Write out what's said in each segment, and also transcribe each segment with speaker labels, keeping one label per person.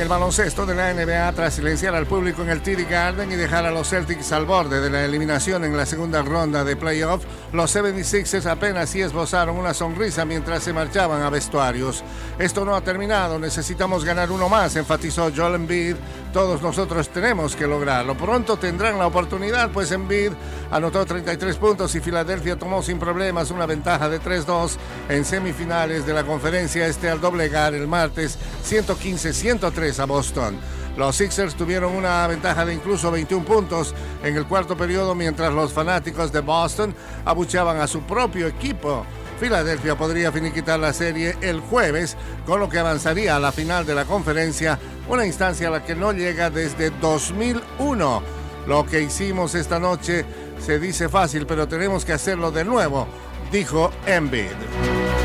Speaker 1: el baloncesto de la NBA tras silenciar al público en el TD Garden y dejar a los Celtics al borde de la eliminación en la segunda ronda de playoff, los 76ers apenas sí esbozaron una sonrisa mientras se marchaban a vestuarios. Esto no ha terminado, necesitamos ganar uno más, enfatizó Joel Embiid. Todos nosotros tenemos que lograrlo. Pronto tendrán la oportunidad, pues Embiid anotó 33 puntos y Filadelfia tomó sin problemas una ventaja de 3-2 en semifinales de la conferencia este al doblegar el martes 115-103 a Boston. Los Sixers tuvieron una ventaja de incluso 21 puntos en el cuarto periodo mientras los fanáticos de Boston abucheaban a su propio equipo. Filadelfia podría finiquitar la serie el jueves, con lo que avanzaría a la final de la conferencia, una instancia a la que no llega desde 2001. Lo que hicimos esta noche se dice fácil, pero tenemos que hacerlo de nuevo, dijo Embiid.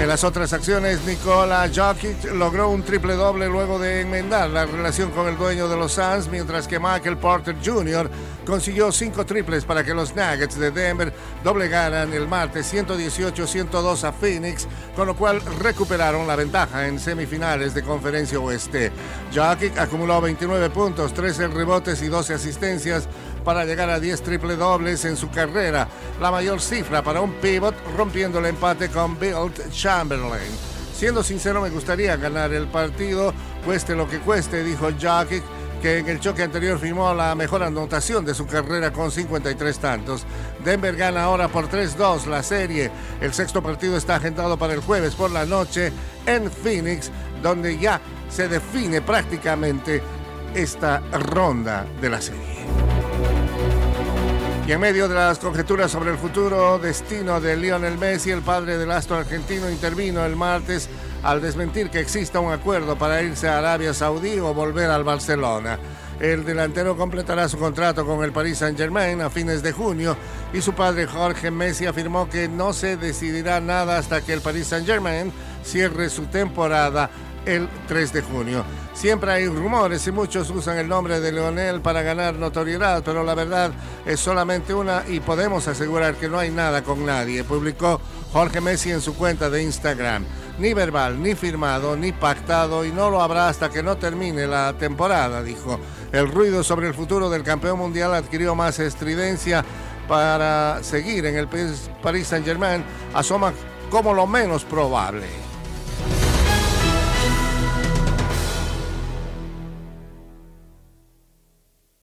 Speaker 1: En las otras acciones, Nikola Jokic logró un triple doble luego de enmendar la relación con el dueño de los Suns, mientras que Michael Porter Jr. consiguió cinco triples para que los Nuggets de Denver doblegaran el martes 118-102 a Phoenix, con lo cual recuperaron la ventaja en semifinales de Conferencia Oeste. Jokic acumuló 29 puntos, 13 rebotes y 12 asistencias para llegar a 10 triple dobles en su carrera, la mayor cifra para un pivot, rompiendo el empate con Bill Chamberlain. Siendo sincero, me gustaría ganar el partido, cueste lo que cueste, dijo Jokic, que en el choque anterior firmó la mejor anotación de su carrera con 53 tantos. Denver gana ahora por 3-2 la serie. El sexto partido está agendado para el jueves por la noche en Phoenix, donde ya se define prácticamente esta ronda de la serie. Y en medio de las conjeturas sobre el futuro destino de Lionel Messi, el padre del astro argentino intervino el martes al desmentir que exista un acuerdo para irse a Arabia Saudí o volver al Barcelona. El delantero completará su contrato con el Paris Saint-Germain a fines de junio y su padre Jorge Messi afirmó que no se decidirá nada hasta que el Paris Saint-Germain cierre su temporada el 3 de junio. Siempre hay rumores y muchos usan el nombre de Leonel para ganar notoriedad, pero la verdad es solamente una y podemos asegurar que no hay nada con nadie, publicó Jorge Messi en su cuenta de Instagram. Ni verbal, ni firmado, ni pactado y no lo habrá hasta que no termine la temporada, dijo. El ruido sobre el futuro del campeón mundial adquirió más estridencia para seguir en el Paris Saint-Germain, asoma como lo menos probable.